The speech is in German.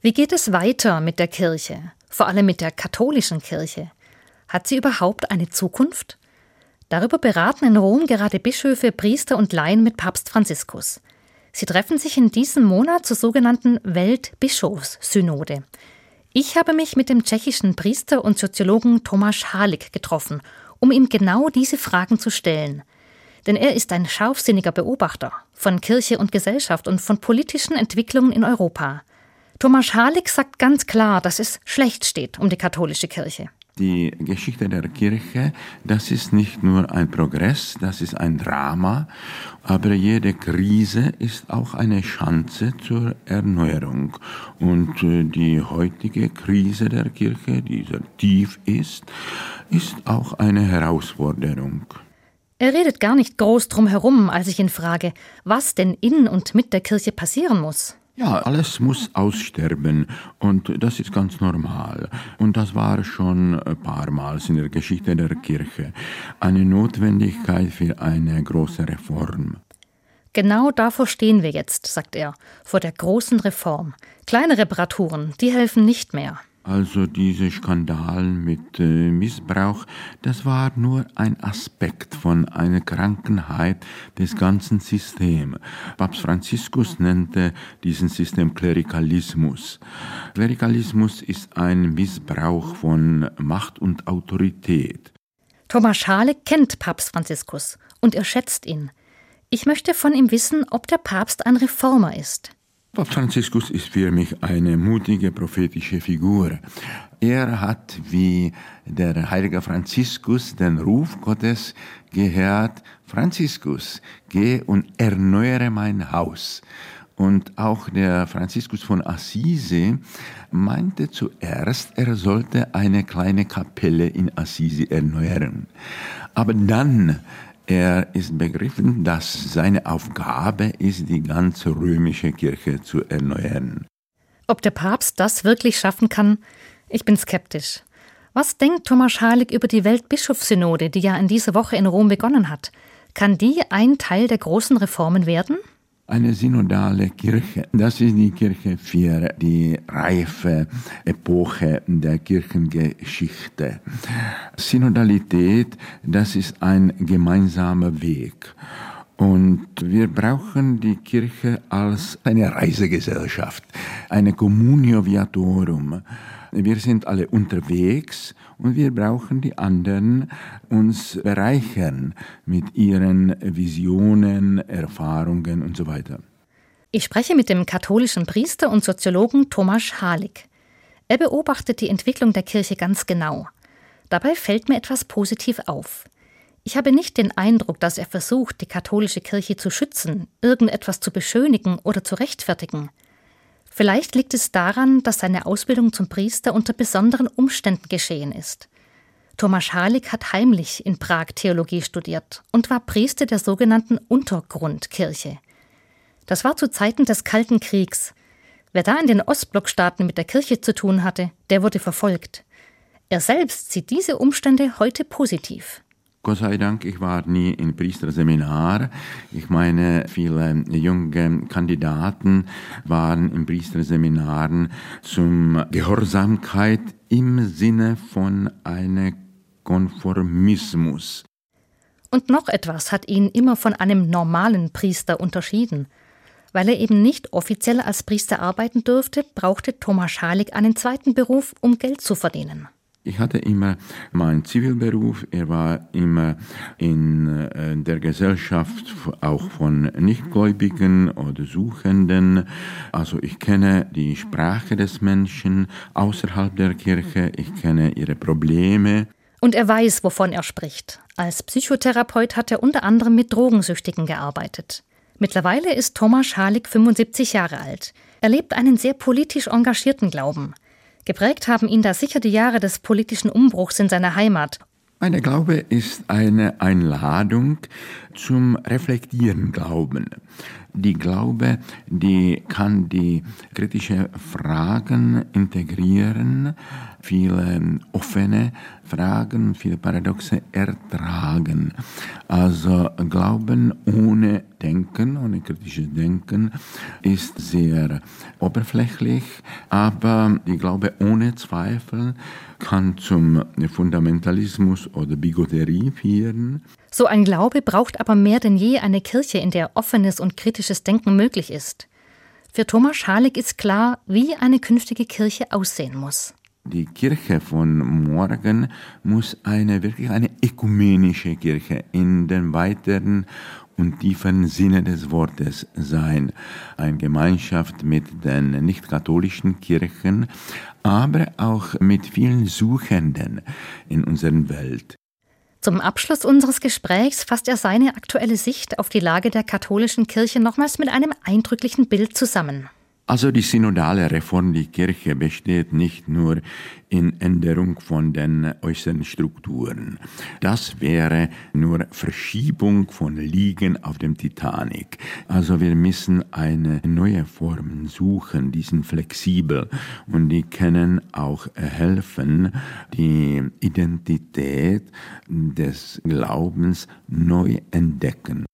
Wie geht es weiter mit der Kirche, vor allem mit der katholischen Kirche? Hat sie überhaupt eine Zukunft? Darüber beraten in Rom gerade Bischöfe, Priester und Laien mit Papst Franziskus. Sie treffen sich in diesem Monat zur sogenannten Weltbischofssynode. Ich habe mich mit dem tschechischen Priester und Soziologen Tomáš Halik getroffen, um ihm genau diese Fragen zu stellen. Denn er ist ein scharfsinniger Beobachter von Kirche und Gesellschaft und von politischen Entwicklungen in Europa. Thomas Halik sagt ganz klar, dass es schlecht steht um die katholische Kirche. Die Geschichte der Kirche, das ist nicht nur ein Progress, das ist ein Drama, aber jede Krise ist auch eine Chance zur Erneuerung. Und äh, die heutige Krise der Kirche, die sehr tief ist, ist auch eine Herausforderung. Er redet gar nicht groß drum herum, als ich ihn frage, was denn in und mit der Kirche passieren muss. Ja, alles muss aussterben und das ist ganz normal. Und das war schon ein paar Mal in der Geschichte der Kirche eine Notwendigkeit für eine große Reform. Genau davor stehen wir jetzt, sagt er, vor der großen Reform. Kleine Reparaturen, die helfen nicht mehr. Also diese Skandal mit äh, Missbrauch, das war nur ein Aspekt von einer Krankenheit des ganzen Systems. Papst Franziskus nannte diesen System Klerikalismus. Klerikalismus ist ein Missbrauch von Macht und Autorität. Thomas Schale kennt Papst Franziskus und er schätzt ihn. Ich möchte von ihm wissen, ob der Papst ein Reformer ist. Papst Franziskus ist für mich eine mutige prophetische Figur. Er hat wie der heilige Franziskus den Ruf Gottes gehört, Franziskus, geh und erneuere mein Haus. Und auch der Franziskus von Assisi meinte zuerst, er sollte eine kleine Kapelle in Assisi erneuern. Aber dann er ist begriffen, dass seine Aufgabe ist, die ganze römische Kirche zu erneuern. Ob der Papst das wirklich schaffen kann, ich bin skeptisch. Was denkt Thomas Halik über die Weltbischofssynode, die ja in dieser Woche in Rom begonnen hat? Kann die ein Teil der großen Reformen werden? Eine synodale Kirche. Das ist die Kirche für die reife Epoche der Kirchengeschichte. Synodalität, das ist ein gemeinsamer Weg. Und wir brauchen die Kirche als eine Reisegesellschaft, eine Communio Viatorum. Wir sind alle unterwegs und wir brauchen die anderen uns bereichern mit ihren Visionen, Erfahrungen und so weiter. Ich spreche mit dem katholischen Priester und Soziologen Thomas Halik. Er beobachtet die Entwicklung der Kirche ganz genau. Dabei fällt mir etwas positiv auf. Ich habe nicht den Eindruck, dass er versucht, die katholische Kirche zu schützen, irgendetwas zu beschönigen oder zu rechtfertigen. Vielleicht liegt es daran, dass seine Ausbildung zum Priester unter besonderen Umständen geschehen ist. Thomas Halik hat heimlich in Prag Theologie studiert und war Priester der sogenannten Untergrundkirche. Das war zu Zeiten des Kalten Kriegs. Wer da in den Ostblockstaaten mit der Kirche zu tun hatte, der wurde verfolgt. Er selbst sieht diese Umstände heute positiv. Gott sei Dank, ich war nie im Priesterseminar. Ich meine, viele junge Kandidaten waren in Priesterseminaren zum Gehorsamkeit im Sinne von einem Konformismus. Und noch etwas hat ihn immer von einem normalen Priester unterschieden. Weil er eben nicht offiziell als Priester arbeiten durfte, brauchte Thomas Schalik einen zweiten Beruf, um Geld zu verdienen. Ich hatte immer meinen Zivilberuf, er war immer in äh, der Gesellschaft auch von Nichtgläubigen oder Suchenden. Also ich kenne die Sprache des Menschen außerhalb der Kirche, ich kenne ihre Probleme. Und er weiß, wovon er spricht. Als Psychotherapeut hat er unter anderem mit Drogensüchtigen gearbeitet. Mittlerweile ist Thomas Schalik 75 Jahre alt. Er lebt einen sehr politisch engagierten Glauben. Geprägt haben ihn da sicher die Jahre des politischen Umbruchs in seiner Heimat. Mein Glaube ist eine Einladung zum Reflektieren Glauben. Die Glaube, die kann die kritische Fragen integrieren, viele offene Fragen, viele Paradoxe ertragen. Also Glauben ohne Denken, ohne kritisches Denken ist sehr oberflächlich, aber die Glaube ohne Zweifel kann zum Fundamentalismus oder Bigotterie führen. So ein Glaube braucht aber mehr denn je eine Kirche, in der offenes und kritisches Denken möglich ist. Für Thomas Schalik ist klar, wie eine künftige Kirche aussehen muss. Die Kirche von morgen muss eine wirklich eine ökumenische Kirche in den weiteren und tiefen Sinne des Wortes sein. Eine Gemeinschaft mit den nicht-katholischen Kirchen, aber auch mit vielen Suchenden in unserer Welt. Zum Abschluss unseres Gesprächs fasst er seine aktuelle Sicht auf die Lage der katholischen Kirche nochmals mit einem eindrücklichen Bild zusammen. Also die synodale Reform der Kirche besteht nicht nur in Änderung von den äußeren Strukturen. Das wäre nur Verschiebung von Liegen auf dem Titanic. Also wir müssen eine neue Form suchen, die sind flexibel und die können auch helfen, die Identität des Glaubens neu entdecken.